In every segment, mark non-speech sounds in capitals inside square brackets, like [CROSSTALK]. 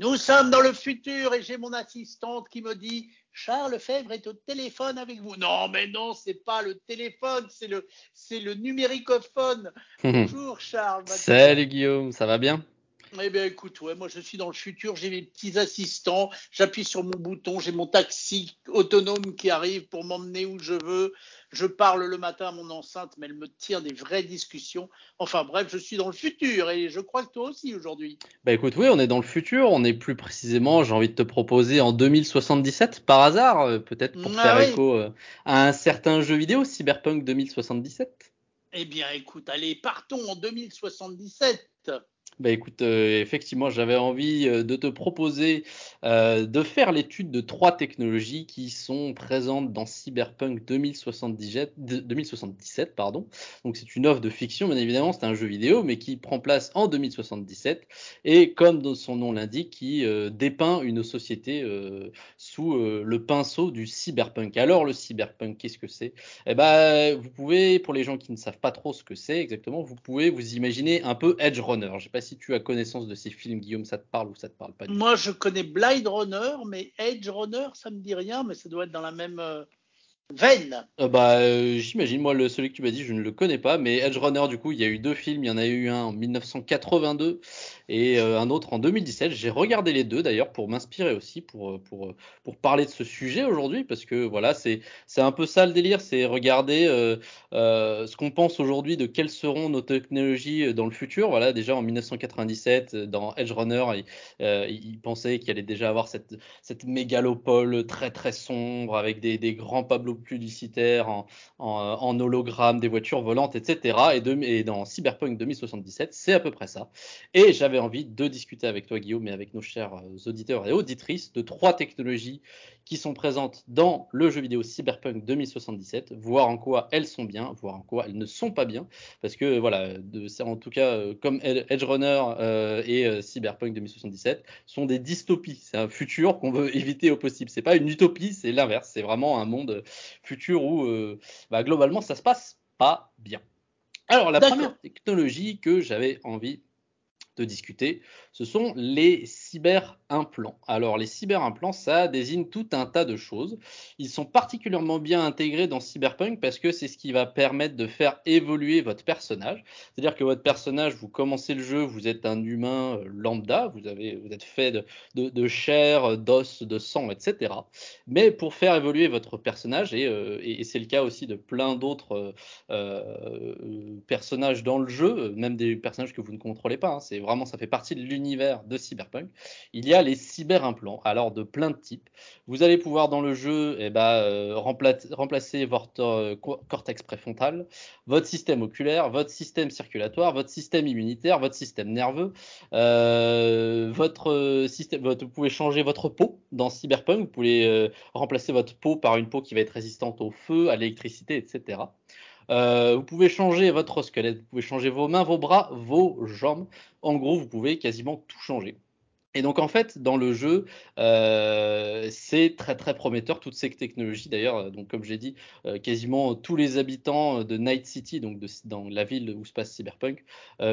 Nous sommes dans le futur et j'ai mon assistante qui me dit Charles Fèvre est au téléphone avec vous. Non, mais non, c'est pas le téléphone, c'est le, c'est le numéricophone. [LAUGHS] Bonjour Charles. Salut Guillaume, ça va bien? Eh bien, écoute, ouais, moi je suis dans le futur, j'ai mes petits assistants, j'appuie sur mon bouton, j'ai mon taxi autonome qui arrive pour m'emmener où je veux. Je parle le matin à mon enceinte, mais elle me tire des vraies discussions. Enfin bref, je suis dans le futur et je crois que toi aussi aujourd'hui. Bah écoute, oui, on est dans le futur. On est plus précisément, j'ai envie de te proposer en 2077 par hasard, euh, peut-être pour ah faire écho euh, à un certain jeu vidéo, Cyberpunk 2077. Eh bien, écoute, allez, partons en 2077. Bah écoute, euh, effectivement, j'avais envie euh, de te proposer euh, de faire l'étude de trois technologies qui sont présentes dans Cyberpunk 2077. 2077 pardon. Donc c'est une offre de fiction, bien évidemment, c'est un jeu vidéo, mais qui prend place en 2077 et comme son nom l'indique, qui dépeint une société sous le pinceau du cyberpunk. Alors le cyberpunk, qu'est-ce que c'est? Eh ben, vous pouvez, pour les gens qui ne savent pas trop ce que c'est exactement, vous pouvez vous imaginer un peu Edge Runner. Je sais pas si tu as connaissance de ces films, Guillaume, ça te parle ou ça te parle pas Moi, je connais Blade Runner, mais Edge Runner, ça me dit rien, mais ça doit être dans la même, euh, Veine. Euh, bah, euh, j'imagine, moi, le, celui que tu m'as dit, je ne le connais pas, mais Edge Runner, du coup, il y a eu deux films. Il y en a eu un en 1982 et euh, un autre en 2017. J'ai regardé les deux d'ailleurs pour m'inspirer aussi, pour, pour, pour parler de ce sujet aujourd'hui, parce que voilà, c'est, un peu ça le délire, c'est regarder ce qu'on pense aujourd'hui de quelles seront nos technologies dans le futur. Voilà, déjà en 1997, dans Edge Runner, il, il pensait qu'il allait déjà avoir cette, cette mégalopole très très sombre avec des, des grands publicitaires, en, en, hologramme, des voitures volantes, etc. Et, dans Cyberpunk 2077, c'est à peu près ça. Et j'avais envie de discuter avec toi, Guillaume, et avec nos chers euh, auditeurs et auditrices de trois technologies qui sont présentes dans le jeu vidéo Cyberpunk 2077, voir en quoi elles sont bien, voir en quoi elles ne sont pas bien, parce que voilà, c'est en tout cas euh, comme Edge Runner euh, et Cyberpunk 2077 sont des dystopies. C'est un futur qu'on veut [LAUGHS] éviter au possible. C'est pas une utopie, c'est l'inverse. C'est vraiment un monde futur où euh, bah, globalement ça se passe pas bien. Alors la première technologie que j'avais envie de discuter, ce sont les cyberimplants. Alors les cyberimplants, ça désigne tout un tas de choses. Ils sont particulièrement bien intégrés dans Cyberpunk parce que c'est ce qui va permettre de faire évoluer votre personnage. C'est-à-dire que votre personnage, vous commencez le jeu, vous êtes un humain euh, lambda, vous, avez, vous êtes fait de, chair, d'os, de sang, etc. Mais pour faire évoluer votre personnage, et, euh, et, c'est le cas aussi de plein d'autres euh, personnages dans le jeu, même des personnages que vous ne contrôlez pas, hein, vraiment ça fait partie de l'univers de Cyberpunk. Il y a les cyberimplants, alors de plein de types. Vous allez pouvoir dans le jeu eh ben, euh, remplacer, votre euh, cortex préfrontal, votre système oculaire, votre système circulatoire, votre système immunitaire, votre système nerveux, euh, votre système. vous pouvez changer votre peau dans Cyberpunk. Vous pouvez remplacer votre peau par une peau qui va être résistante au feu, à l'électricité, etc. Euh, vous pouvez changer votre squelette, vous pouvez changer vos mains, vos bras, vos jambes. En gros, vous pouvez quasiment tout changer. Et donc en fait, dans le jeu, euh, c'est très très prometteur toutes ces technologies. D'ailleurs, euh, donc comme j'ai dit, quasiment tous les habitants de Night City, donc dans la ville où se passe Cyberpunk,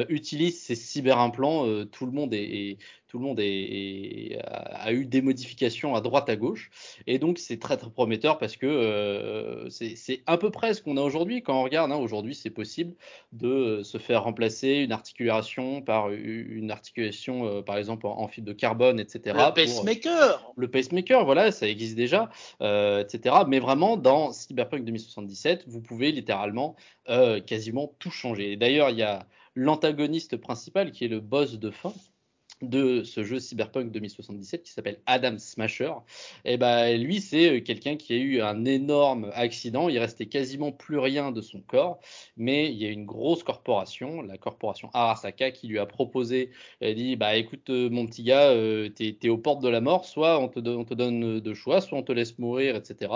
utilisent ces cyberimplants. tout le monde est, tout le monde a eu des modifications à droite à gauche. Et donc, c'est très, très prometteur parce que euh, c'est à peu près ce qu'on a aujourd'hui. Quand on regarde, hein, aujourd'hui, c'est possible de se faire remplacer une articulation par une articulation, euh, par exemple, en, fibre de carbone, etc. Le pacemaker Le pacemaker, voilà, ça existe déjà, euh, etc. Mais vraiment, dans Cyberpunk 2077, vous pouvez littéralement quasiment tout changer. D'ailleurs, il y a l'antagoniste principal qui est le boss de fin de ce jeu Cyberpunk 2077 qui s'appelle Adam Smasher. Et ben lui c'est euh, quelqu'un qui a eu un énorme accident, il restait quasiment plus rien de son corps, mais il y a une grosse corporation, la corporation Arasaka qui lui a proposé, elle dit bah écoute euh, mon petit gars, euh, t'es es aux portes de la mort, soit on te, on te donne deux choix, soit on te laisse mourir, etc.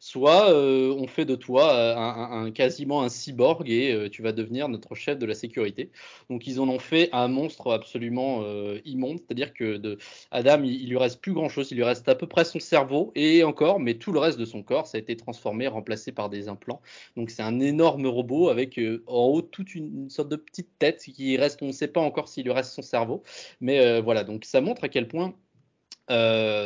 Soit on fait de toi un, quasiment un cyborg et tu vas devenir notre chef de la sécurité. Donc ils en ont fait un monstre absolument immonde, c'est-à-dire que Adam, il, lui reste plus grand-chose, il lui reste à peu près son cerveau et encore, mais tout le reste de son corps, ça a été transformé, remplacé par des implants. Donc c'est un énorme robot avec euh, en haut toute une, sorte de petite tête qui reste, on ne sait pas encore s'il lui reste son cerveau, mais euh, voilà, donc ça montre à quel point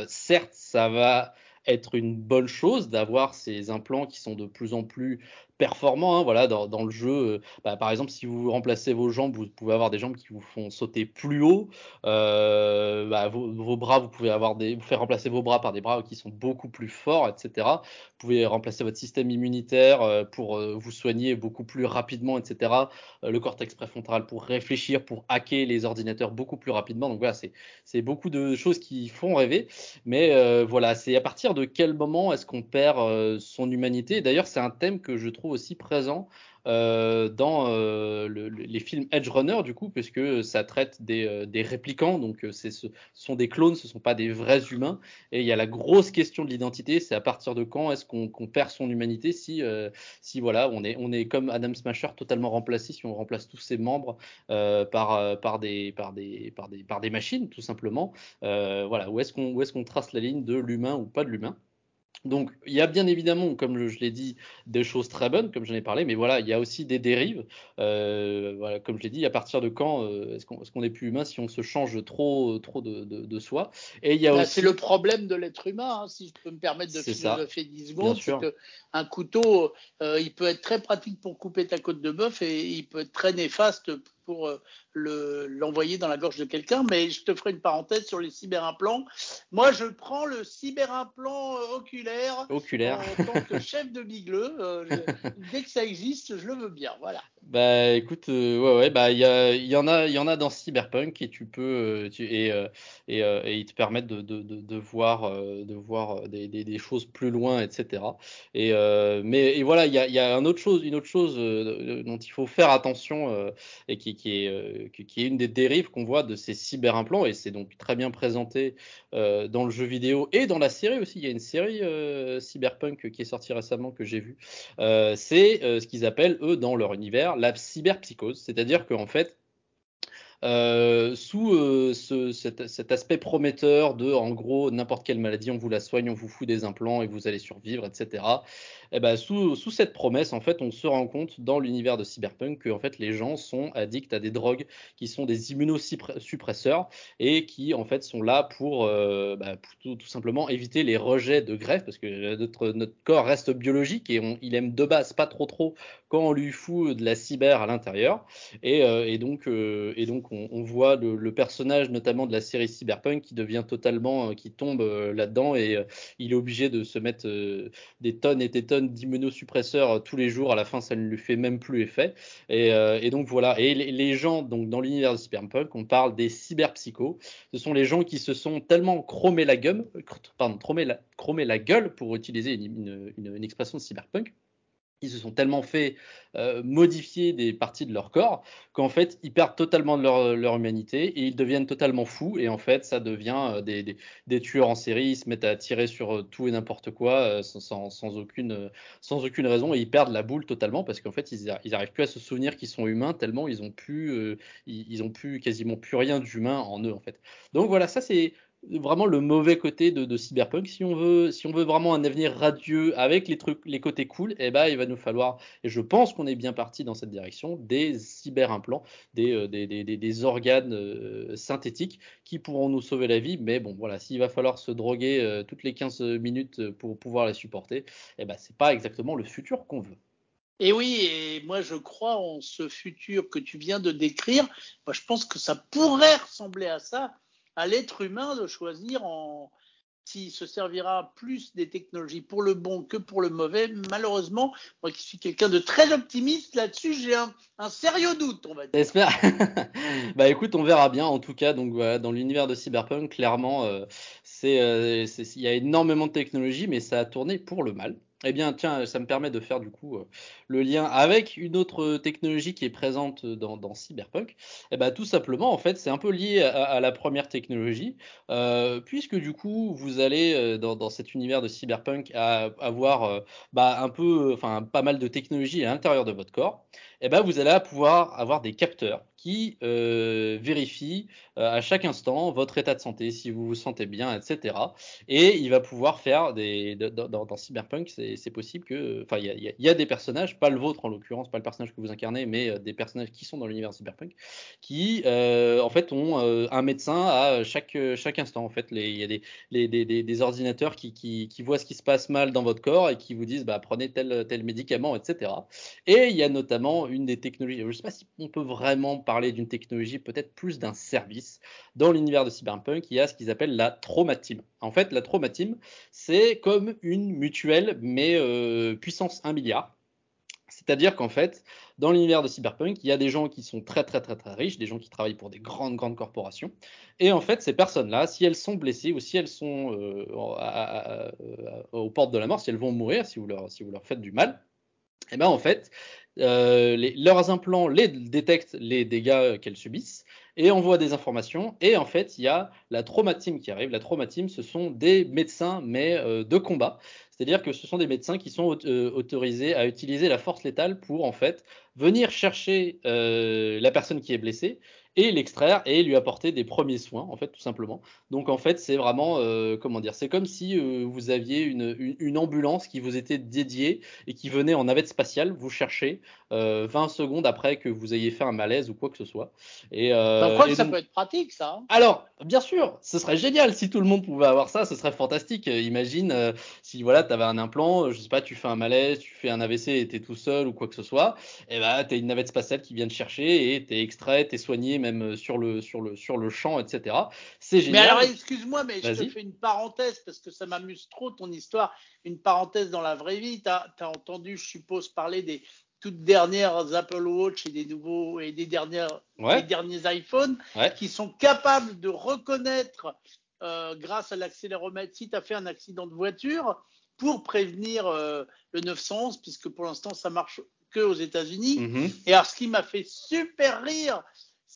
certes, ça va être une bonne chose d'avoir ces implants qui sont de plus en plus performant. Hein, voilà, dans, dans, le jeu, euh, bah, par exemple, si vous remplacez vos jambes, vous pouvez avoir des jambes qui vous font sauter plus haut. Euh, bah, vos, bras, vous pouvez avoir des, vous faire remplacer vos bras par des bras qui sont beaucoup plus forts, etc. Vous pouvez remplacer votre système immunitaire euh, pour vous soigner beaucoup plus rapidement, etc. le cortex préfrontal pour réfléchir, pour hacker les ordinateurs beaucoup plus rapidement. Donc voilà, c'est beaucoup de choses qui font rêver. Mais voilà, c'est à partir de quel moment est-ce qu'on perd son humanité? D'ailleurs, c'est un thème que je trouve aussi présent euh, dans euh, les films Edge Runner, du coup, puisque ça traite des, euh, réplicants, donc ce sont des clones, ce ne sont pas des vrais humains. Et il y a la grosse question de l'identité, c'est à partir de quand est-ce qu'on perd son humanité si, si voilà, on est, on est comme Adam Smasher totalement remplacé, si on remplace tous ses membres par, par, des, par, des, par, des, par des machines, tout simplement. voilà, où est-ce qu'on est qu'on trace la ligne de l'humain ou pas de l'humain? Donc, il y a bien évidemment, comme je l'ai dit, des choses très bonnes, comme j'en ai parlé, mais voilà, il y a aussi des dérives. Euh, voilà, comme je l'ai dit, à partir de quand euh, est-ce qu'on est, plus humain si on se change trop, trop de, de, soi? Et il y a aussi... C'est le problème de l'être humain, hein, si je peux me permettre de philosopher 10 secondes. C'est qu'un couteau, euh, il peut être très pratique pour couper ta côte de bœuf et il peut être très néfaste pour euh, l'envoyer dans la gorge de quelqu'un, mais je te ferai une parenthèse sur les cyberimplants. Moi, je prends le cyberimplant euh, oculaire, oculaire. en tant que chef de bigleux. Euh, dès que ça existe, je le veux bien. Voilà. Bah écoute, ouais, ouais, bah il y, y, en a, il y en a dans Cyberpunk et tu peux et, et, et, ils te permettent de, de, de, voir, de voir des, des, des, choses plus loin, etc. Et mais et voilà, il y a, y a un autre chose, une autre chose dont il faut faire attention et qui qui est, euh, qui est une des dérives qu'on voit de ces cyberimplants, et c'est donc très bien présenté euh, dans le jeu vidéo et dans la série aussi. Il y a une série euh, cyberpunk qui est sortie récemment que j'ai vue. c'est ce qu'ils appellent, eux, dans leur univers, la cyberpsychose. C'est-à-dire qu'en fait, euh, sous euh, ce, cet, aspect prometteur de, en gros, n'importe quelle maladie, on vous la soigne, on vous fout des implants et vous allez survivre, etc. Eh ben, sous, cette promesse, en fait, on se rend compte dans l'univers de Cyberpunk que fait, les gens sont addicts à des drogues qui sont des immunosuppresseurs et qui, en fait, sont là pour, euh, bah, tout, simplement éviter les rejets de greffe parce que notre, notre corps reste biologique et il aime de base pas trop trop quand on lui fout de la cyber à l'intérieur. Et, euh, donc, euh, on, voit le, le, personnage notamment de la série Cyberpunk qui devient totalement, euh, qui tombe là-dedans et il est obligé de se mettre des tonnes et des tonnes d'immunosuppresseurs tous les jours. À la fin, ça ne lui fait même plus effet. Et, et donc voilà. Et les, gens, donc dans l'univers de Cyberpunk, on parle des cyberpsychos. Ce sont les gens qui se sont tellement chromé la gueule, pardon, chromé la, gueule pour utiliser une expression de Cyberpunk ils se sont tellement fait euh, modifier des parties de leur corps qu'en fait ils perdent totalement de leur, leur, humanité et ils deviennent totalement fous et en fait ça devient euh, des, des, tueurs en série, ils se mettent à tirer sur euh, tout et n'importe quoi euh, sans, sans, aucune, sans aucune raison et ils perdent la boule totalement parce qu'en fait ils, ils arrivent plus à se souvenir qu'ils sont humains tellement ils ont euh, ils, ils, ont plus quasiment plus rien d'humain en eux en fait. Donc voilà ça c'est vraiment le mauvais côté de, Cyberpunk. Si on veut, si on veut vraiment un avenir radieux avec les trucs, les côtés cool, eh ben, il va nous falloir, et je pense qu'on est bien parti dans cette direction, des cyberimplants, des, euh, organes euh, synthétiques qui pourront nous sauver la vie. Mais bon, voilà, s'il va falloir se droguer euh, toutes les 15 minutes pour pouvoir les supporter, eh ben, c'est pas exactement le futur qu'on veut. Et oui, et moi je crois en ce futur que tu viens de décrire. Moi, je pense que ça pourrait ressembler à ça à l'être humain de choisir en s'il se servira plus des technologies pour le bon que pour le mauvais. Malheureusement, moi qui suis quelqu'un de très optimiste là-dessus, j'ai un, sérieux doute, on va dire. J'espère. [LAUGHS] bah écoute, on verra bien. En tout cas, donc dans l'univers de Cyberpunk, clairement, euh, euh, il y a énormément de technologies, mais ça a tourné pour le mal. Eh bien, tiens, ça me permet de faire du coup euh, le lien avec une autre technologie qui est présente dans, dans Cyberpunk. Eh ben, tout simplement, en fait, c'est un peu lié à, la première technologie, euh, puisque du coup, vous allez euh, dans, cet univers de Cyberpunk avoir euh, bah, un peu, enfin, pas mal de technologies à l'intérieur de votre corps. Eh ben, vous allez pouvoir avoir des capteurs qui euh, vérifient euh, à chaque instant votre état de santé, si vous vous sentez bien, etc. Et il va pouvoir faire des. Dans, Cyberpunk, c'est possible que. Enfin, il y, y, a des personnages, pas le vôtre en l'occurrence, pas le personnage que vous incarnez, mais euh, des personnages qui sont dans l'univers Cyberpunk, qui en fait ont un médecin à chaque, chaque instant. En fait, il y a des, des, des, ordinateurs qui, qui, qui, voient ce qui se passe mal dans votre corps et qui vous disent bah, prenez tel, tel médicament, etc. Et il y a notamment une des technologies, je ne sais pas si on peut vraiment parler d'une technologie, peut-être plus d'un service. Dans l'univers de Cyberpunk, il y a ce qu'ils appellent la Trauma Team. En fait, la Trauma Team, c'est comme une mutuelle, mais euh, puissance 1 milliard. C'est-à-dire qu'en fait, dans l'univers de Cyberpunk, il y a des gens qui sont très très très très riches, des gens qui travaillent pour des grandes grandes corporations. Et en fait, ces personnes-là, si elles sont blessées ou si elles sont euh, aux portes de la mort, si elles vont mourir, si vous leur, si vous leur faites du mal, eh ben en fait, euh, leurs implants les détectent les dégâts qu'elles subissent et envoient des informations. Et en fait, il y a la traumatime qui arrive. La traumatime, ce sont des médecins, mais euh, de combat. C'est-à-dire que ce sont des médecins qui sont euh, autorisés à utiliser la force létale pour en fait venir chercher la personne qui est blessée et l'extraire et lui apporter des premiers soins, en fait, tout simplement. Donc, en fait, c'est vraiment, euh, comment dire, c'est comme si euh, vous aviez une, une, ambulance qui vous était dédiée et qui venait en navette spatiale vous chercher euh, 20 secondes après que vous ayez fait un malaise ou quoi que ce soit. Et, euh, bah, ça peut être pratique, ça. Hein. Alors, bien sûr, ce serait génial si tout le monde pouvait avoir ça, ce serait fantastique. Imagine si voilà, tu avais un implant, je sais pas, tu fais un malaise, tu fais un AVC et tu es tout seul ou quoi que ce soit, et eh ben, tu as une navette spatiale qui vient te chercher et tu es extrait, tu es soigné, même euh, sur le, sur le, sur le champ, etc. C'est génial. Mais alors, excuse-moi, mais je te fais une parenthèse parce que ça m'amuse trop ton histoire. Une parenthèse dans la vraie vie. Tu as, entendu, je suppose, parler des toutes dernières Apple Watch et des nouveaux et des dernières des derniers iPhones qui sont capables de reconnaître euh, grâce à l'accéléromètre si tu as fait un accident de voiture pour prévenir euh, le 911 puisque pour l'instant ça marche que aux États-Unis. Mm-hmm. Et alors ce qui m'a fait super rire,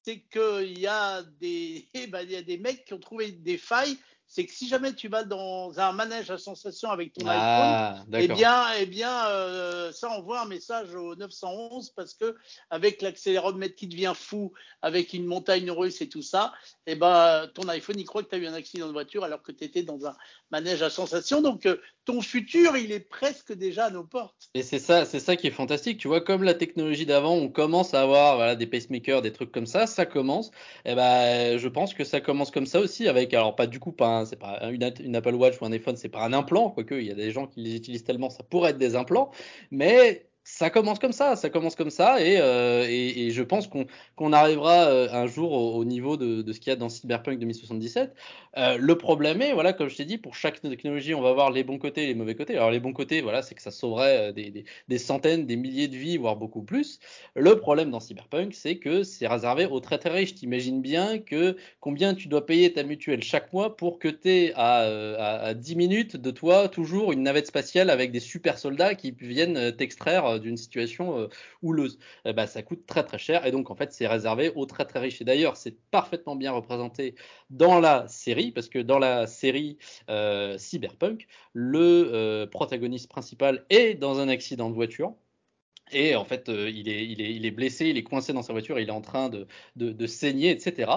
c'est qu'il y, a des, [LAUGHS] eh ben, y a des mecs qui ont trouvé des failles c'est que si jamais tu vas dans un manège à sensation avec ton ah, iPhone, eh bien, eh bien euh, ça envoie un message au 911 parce que avec l'accéléromètre qui devient fou, avec une montagne russe et tout ça, eh ben, ton iPhone il croit que tu as eu un accident de voiture alors que tu étais dans un manège à sensation. Donc euh, ton futur, il est presque déjà à nos portes. Et c'est ça, c'est ça qui est fantastique. Tu vois, comme la technologie d'avant, on commence à avoir voilà, des pacemakers, des trucs comme ça, ça commence. Et eh ben, je pense que ça commence comme ça aussi avec, alors pas du coup pas c'est pas une, Apple Watch ou un iPhone, c'est pas un implant, quoique il y a des gens qui les utilisent tellement, ça pourrait être des implants, mais ça commence comme ça, ça commence comme ça, et, euh, je pense qu'on arrivera euh, un jour au, niveau de, ce qu'il y a dans Cyberpunk 2077. Euh, le problème est, voilà, comme je t'ai dit, pour chaque technologie, on va voir les bons côtés et les mauvais côtés. Alors les bons côtés, voilà, c'est que ça sauverait euh, des, centaines, des milliers de vies, voire beaucoup plus. Le problème dans Cyberpunk, c'est que c'est réservé aux très très riches. T'imagines bien que combien tu dois payer ta mutuelle chaque mois pour que tu aies à, à, à 10 minutes de toi toujours une navette spatiale avec des super soldats qui viennent t'extraire d'une situation euh, houleuse. Ben, ça coûte très très cher et donc en fait c'est réservé aux très très riches. Et d'ailleurs c'est parfaitement bien représenté dans la série parce que dans la série euh, Cyberpunk, le protagoniste principal est dans un accident de voiture. Et en fait, euh, il, est, blessé, il est coincé dans sa voiture, il est en train de, saigner, etc.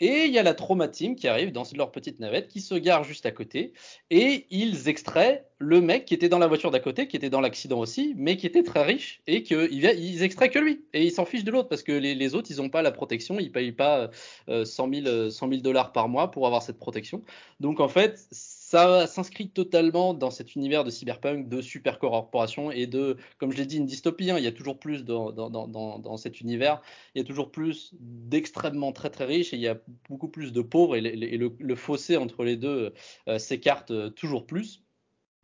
Et il y a la trauma team qui arrive dans leur petite navette, qui se gare juste à côté, et ils extraient le mec qui était dans la voiture d'à côté, qui était dans l'accident aussi, mais qui était très riche, et qu'ils ils extraient que lui. Et ils s'en fichent de l'autre, parce que les, autres, ils n'ont pas la protection, ils ne payent pas euh, 100 000 dollars par mois pour avoir cette protection. Donc en fait, ça s'inscrit totalement dans cet univers de cyberpunk, de super corporation et de, comme je l'ai dit, une dystopie. Hein. Il y a toujours plus dans, dans, dans, cet univers, il y a toujours plus d'extrêmement très très riches et il y a beaucoup plus de pauvres et, le, fossé entre les deux euh, s'écarte euh, toujours plus.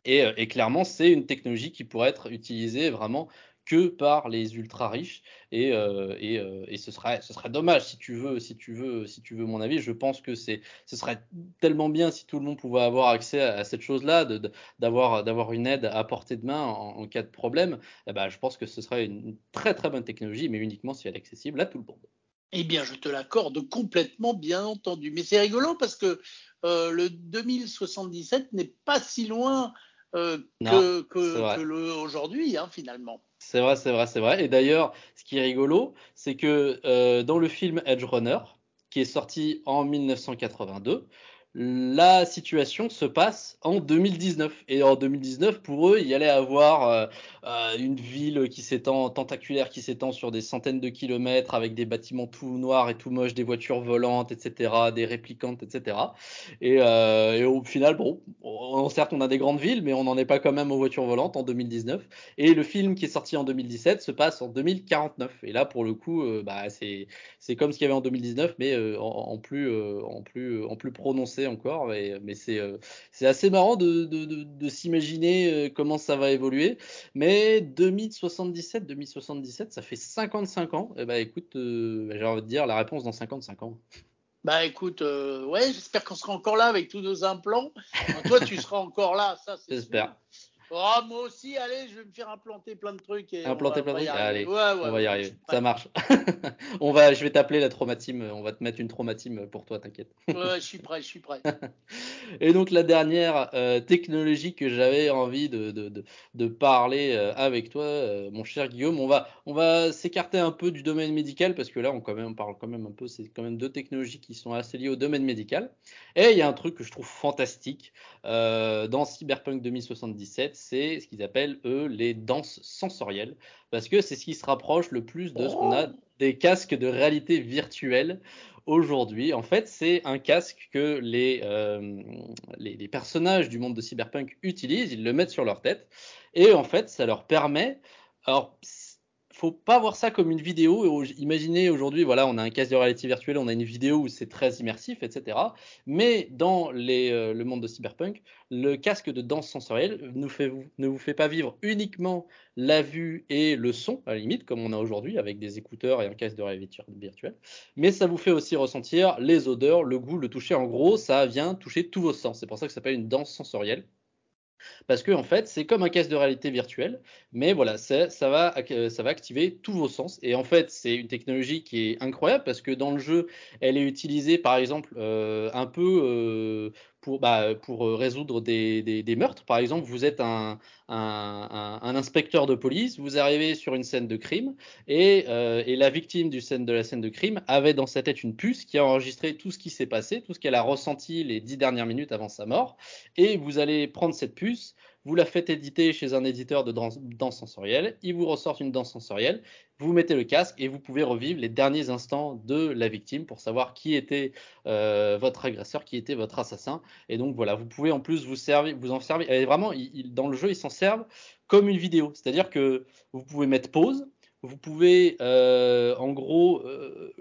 Euh, et, clairement, c'est une technologie qui pourrait être utilisée vraiment que par les ultra riches et, euh, et, euh, et, ce serait ce serait dommage si tu veux si tu veux si tu veux mon avis je pense que c'est ce serait tellement bien si tout le monde pouvait avoir accès à, cette chose là d'avoir d'avoir une aide à portée de main en, cas de problème eh ben, je pense que ce serait une très très bonne technologie mais uniquement si elle est accessible à tout le monde eh bien, je te l'accorde complètement, bien entendu. Mais c'est rigolo parce que euh, le 2077 n'est pas si loin euh, que, que, aujourd'hui, hein, finalement. C'est vrai, c'est vrai, c'est vrai. Et d'ailleurs, ce qui est rigolo, c'est que euh, dans le film Edge Runner, qui est sorti en 1982, la situation se passe en 2019. Et en 2019, pour eux, il y allait avoir euh, euh, une ville qui s'étend, tentaculaire, qui s'étend sur des centaines de kilomètres, avec des bâtiments tout noirs et tout moches, des voitures volantes, etc., des réplicantes, etc. Et, euh, et au final, bon, on, certes, on a des grandes villes, mais on n'en est pas quand même aux voitures volantes en 2019. Et le film qui est sorti en 2017 se passe en 2049. Et là, pour le coup, bah, c'est, comme ce qu'il y avait en 2019, mais en, plus, en, plus, en plus prononcé encore. Mais, mais c'est, euh, c'est assez marrant de, de, de, de s'imaginer euh, comment ça va évoluer. Mais 2077, 2077, ça fait 55 ans. Et eh bah écoute, euh, j'ai envie de dire la réponse dans 55 ans. Bah écoute, euh, ouais, j'espère qu'on sera encore là avec tous nos implants. toi, tu seras encore là, ça c'est J'espère. Oh, moi aussi, allez, je vais me faire implanter plein de trucs. Et implanter plein de trucs Allez, ouais, ouais, on va y arriver. Ça marche. [LAUGHS] on va, je vais t'appeler la traumatime. On va te mettre une traumatime pour toi, t'inquiète. ouais, je suis prêt, je suis prêt. [LAUGHS] et donc, la dernière euh, technologie que j'avais envie de, de, de, de parler euh, avec toi, euh, mon cher Guillaume, on va, on va s'écarter un peu du domaine médical parce que là, on, quand même, on parle quand même un peu, c'est quand même deux technologies qui sont assez liées au domaine médical. Et il y a un truc que je trouve fantastique dans Cyberpunk 2077 c'est ce qu'ils appellent, eux, les danses sensorielles, parce que c'est ce qui se rapproche le plus de ce qu'on a des casques de réalité virtuelle aujourd'hui. En fait, c'est un casque que les, euh, les, les, personnages du monde de Cyberpunk utilisent, ils le mettent sur leur tête, et en fait, ça leur permet... Alors, faut pas voir ça comme une vidéo. Imaginez aujourd'hui, voilà, on a un casque de réalité virtuelle, on a une vidéo où c'est très immersif, etc. Mais dans euh, le monde de cyberpunk, le casque de danse sensorielle ne vous fait pas vivre uniquement la vue et le son, à la limite, comme on a aujourd'hui avec des écouteurs et un casque de réalité virtuelle, mais ça vous fait aussi ressentir les odeurs, le goût, le toucher. En gros, ça vient toucher tous vos sens. C'est pour ça que ça s'appelle une danse sensorielle. Parce que en fait, c'est comme un casque de réalité virtuelle, mais voilà, va, ça va activer tous vos sens. Et en fait, c'est une technologie qui est incroyable parce que dans le jeu, elle est utilisée par exemple euh, un peu euh, pour, bah, pour résoudre des, meurtres. Par exemple, vous êtes un, inspecteur de police, vous arrivez sur une scène de crime et, euh, la victime de la scène de crime avait dans sa tête une puce qui a enregistré tout ce qui s'est passé, tout ce qu'elle a ressenti les dix dernières minutes avant sa mort. Et vous allez prendre cette puce, vous la faites éditer chez un éditeur de danse, sensorielle, il vous ressort une danse sensorielle, vous mettez le casque et vous pouvez revivre les derniers instants de la victime pour savoir qui était euh, votre agresseur, qui était votre assassin. Et donc voilà, vous pouvez en plus vous servir, vous en servir. Vraiment, dans le jeu, ils s'en servent comme une vidéo, c'est-à-dire que vous pouvez mettre pause, vous pouvez euh, en gros euh,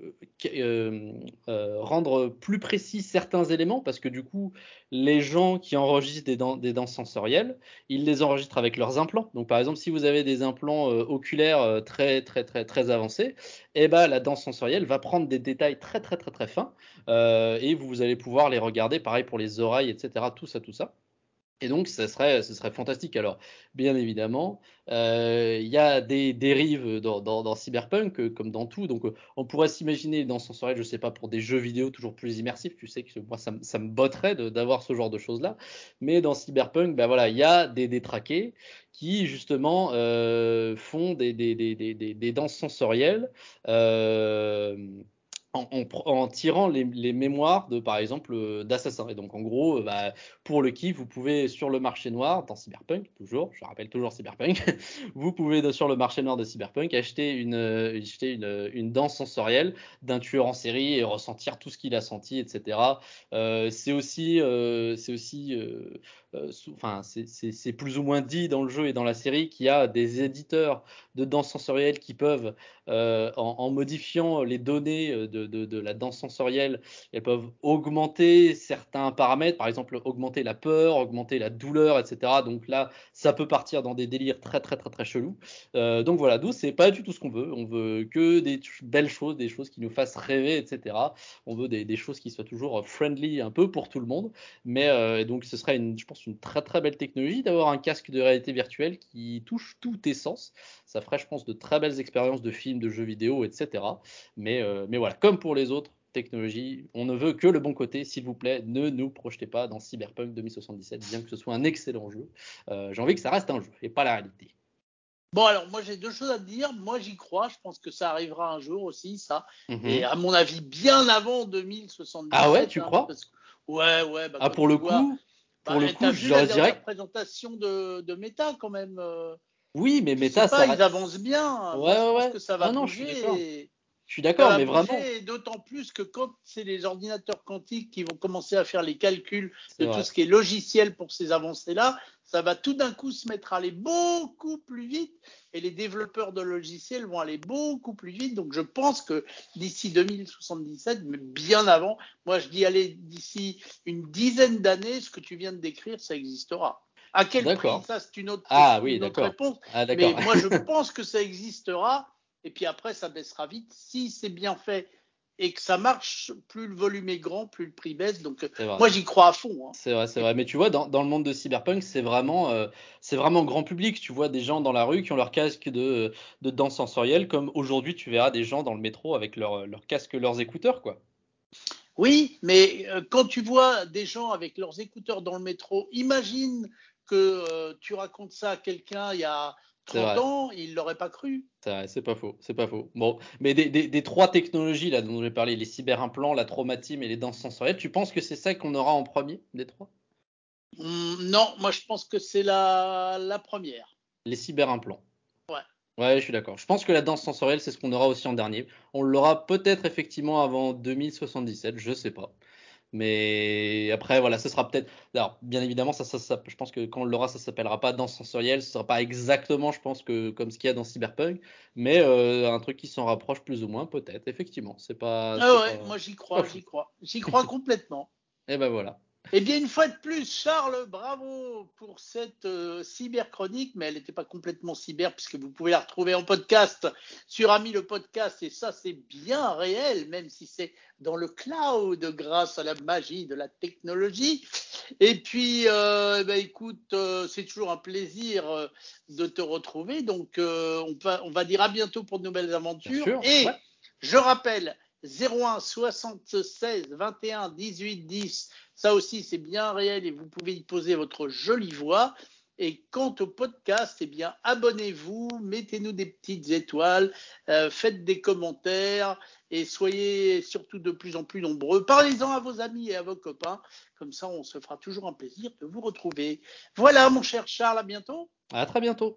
euh, rendre plus précis certains éléments parce que du coup les gens qui enregistrent des, danses sensorielles ils les enregistrent avec leurs implants. Donc par exemple si vous avez des implants oculaires très très très très avancés eh ben la danse sensorielle va prendre des détails très très très très fins et vous allez pouvoir les regarder pareil pour les oreilles etc tout ça tout ça et donc, ça serait, ce serait fantastique. Alors, bien évidemment, euh, il y a des dérives dans, Cyberpunk, euh, comme dans tout. Donc, euh, on pourrait s'imaginer dans Sensoriel, je sais pas, pour des jeux vidéo toujours plus immersifs. Tu sais que moi, ça, me botterait d'avoir ce genre de choses-là. Mais dans Cyberpunk, ben voilà, il y a des détraqués qui, justement, font des, des, danses sensorielles. En, tirant les, mémoires de, par exemple, euh, d'assassins. Et donc, en gros, bah, pour le kiff, vous pouvez sur le marché noir, dans Cyberpunk, toujours, je rappelle toujours Cyberpunk, [LAUGHS] vous pouvez sur le marché noir de Cyberpunk acheter une, acheter une, une danse sensorielle d'un tueur en série et ressentir tout ce qu'il a senti, etc. Euh, c'est aussi, euh, c'est aussi, euh, euh enfin, c'est plus ou moins dit dans le jeu et dans la série qu'il y a des éditeurs de danse sensorielle qui peuvent, euh, en, modifiant les données de, de, la danse sensorielle, elles peuvent augmenter certains paramètres, par exemple augmenter la peur, augmenter la douleur, etc. Donc là, ça peut partir dans des délires très très très très chelous. Euh, donc voilà, d'où c'est pas du tout ce qu'on veut. On veut que des belles choses, des choses qui nous fassent rêver, etc. On veut des, choses qui soient toujours friendly un peu pour tout le monde. Mais euh, donc ce serait, une, je pense, une très très belle technologie d'avoir un casque de réalité virtuelle qui touche tous tes sens. Ça ferait, je pense, de très belles expériences de films, de jeux vidéo, etc. Mais, euh, mais voilà, comme pour les autres technologies, on ne veut que le bon côté, s'il vous plaît, ne nous projetez pas dans Cyberpunk 2077, bien que ce soit un excellent jeu. Euh, J'ai envie que ça reste un jeu et pas la réalité. Bon, alors moi j'ai deux choses à te dire. Moi j'y crois. Je pense que ça arrivera un jour aussi, ça. Mhm. Et à mon avis, bien avant 2077. Ah ouais, tu hein, crois? parce que- Ouais, ouais. bah, Ah, pour le vois- coup, bah, pour le t'as coup, je la leur dirais. présentation de, de Meta quand même. euh, Oui, mais je Meta, pas, ça. ils avancent bien. Ouais, Moi, je ouais, pense ouais. que ça va Non, non, je suis bouger. Je suis d'accord, mais vraiment. d'autant plus que quand c'est les ordinateurs quantiques qui vont commencer à faire les calculs de vrai. tout ce qui est logiciel pour ces avancées-là, ça va tout d'un coup se mettre à aller beaucoup plus vite et les développeurs de logiciels vont aller beaucoup plus vite. Donc je pense que d'ici 2077, mais bien avant, moi je dis aller d'ici une dizaine d'années, ce que tu viens de décrire, ça existera. À quel prix? Ça, c'est une autre, Ah oui, une autre d'accord. réponse. Ah, Mais moi, je [LAUGHS] pense que ça existera. Et puis après, ça baissera vite. Si c'est bien fait et que ça marche, plus le volume est grand, plus le prix baisse. Donc, moi, j'y crois à fond. hein. C'est vrai, c'est vrai. Mais tu vois, dans, dans le monde de Cyberpunk, c'est vraiment, euh, c'est vraiment grand public. Tu vois des gens dans la rue qui ont leur casque de, de danse sensorielle, comme aujourd'hui, tu verras des gens dans le métro avec leur, leur casque, leurs écouteurs, quoi. Oui, mais euh, quand tu vois des gens avec leurs écouteurs dans le métro, imagine que euh, tu racontes ça à quelqu'un il y a 30 vrai. ans, il l'aurait pas cru. C'est pas faux, c'est pas faux. Bon, mais des, des, des trois technologies là dont j'ai parlé, les cyberimplants, la traumatime et les danses sensorielles, tu penses que c'est ça qu'on aura en premier des trois? Hum, non, moi, je pense que c'est la, la première. Les cyberimplants. Ouais. Ouais, je suis d'accord. Je pense que la danse sensorielle, c'est ce qu'on aura aussi en dernier. On l'aura peut-être effectivement avant 2077, je sais pas. Mais après, voilà, ce sera peut-être. Alors, bien évidemment, ça, ça, ça- je pense que quand on l'aura, ça s'appellera pas danse sensorielle. Ce sera pas exactement, je pense, que comme ce qu'il y a dans Cyberpunk, mais euh, un truc qui s'en rapproche plus ou moins, peut-être. Effectivement, c'est pas. Ah ouais, pas- moi, j'y crois, j'y crois. J'y crois [LAUGHS] complètement. Et ben voilà. Eh bien, une fois de plus, Charles, bravo pour cette euh, cyberchronique, mais elle n'était pas complètement cyber puisque vous pouvez la retrouver en podcast sur Ami le podcast et ça c'est bien réel, même si c'est dans le cloud grâce à la magie de la technologie. Et puis, euh, ben, écoute, euh, c'est toujours un plaisir euh, de te retrouver, donc euh, on, va, on va dire à bientôt pour de nouvelles aventures. sûr. Et Ouais. je rappelle 01 76 21 18 10 ça aussi, c'est bien réel et vous pouvez y poser votre jolie voix. Et quant au podcast, eh bien, abonnez-vous, mettez-nous des petites étoiles, euh, faites des commentaires et soyez surtout de plus en plus nombreux. Parlez-en à vos amis et à vos copains. Comme ça, on se fera toujours un plaisir de vous retrouver. Voilà, mon cher Charles, à bientôt. À très bientôt.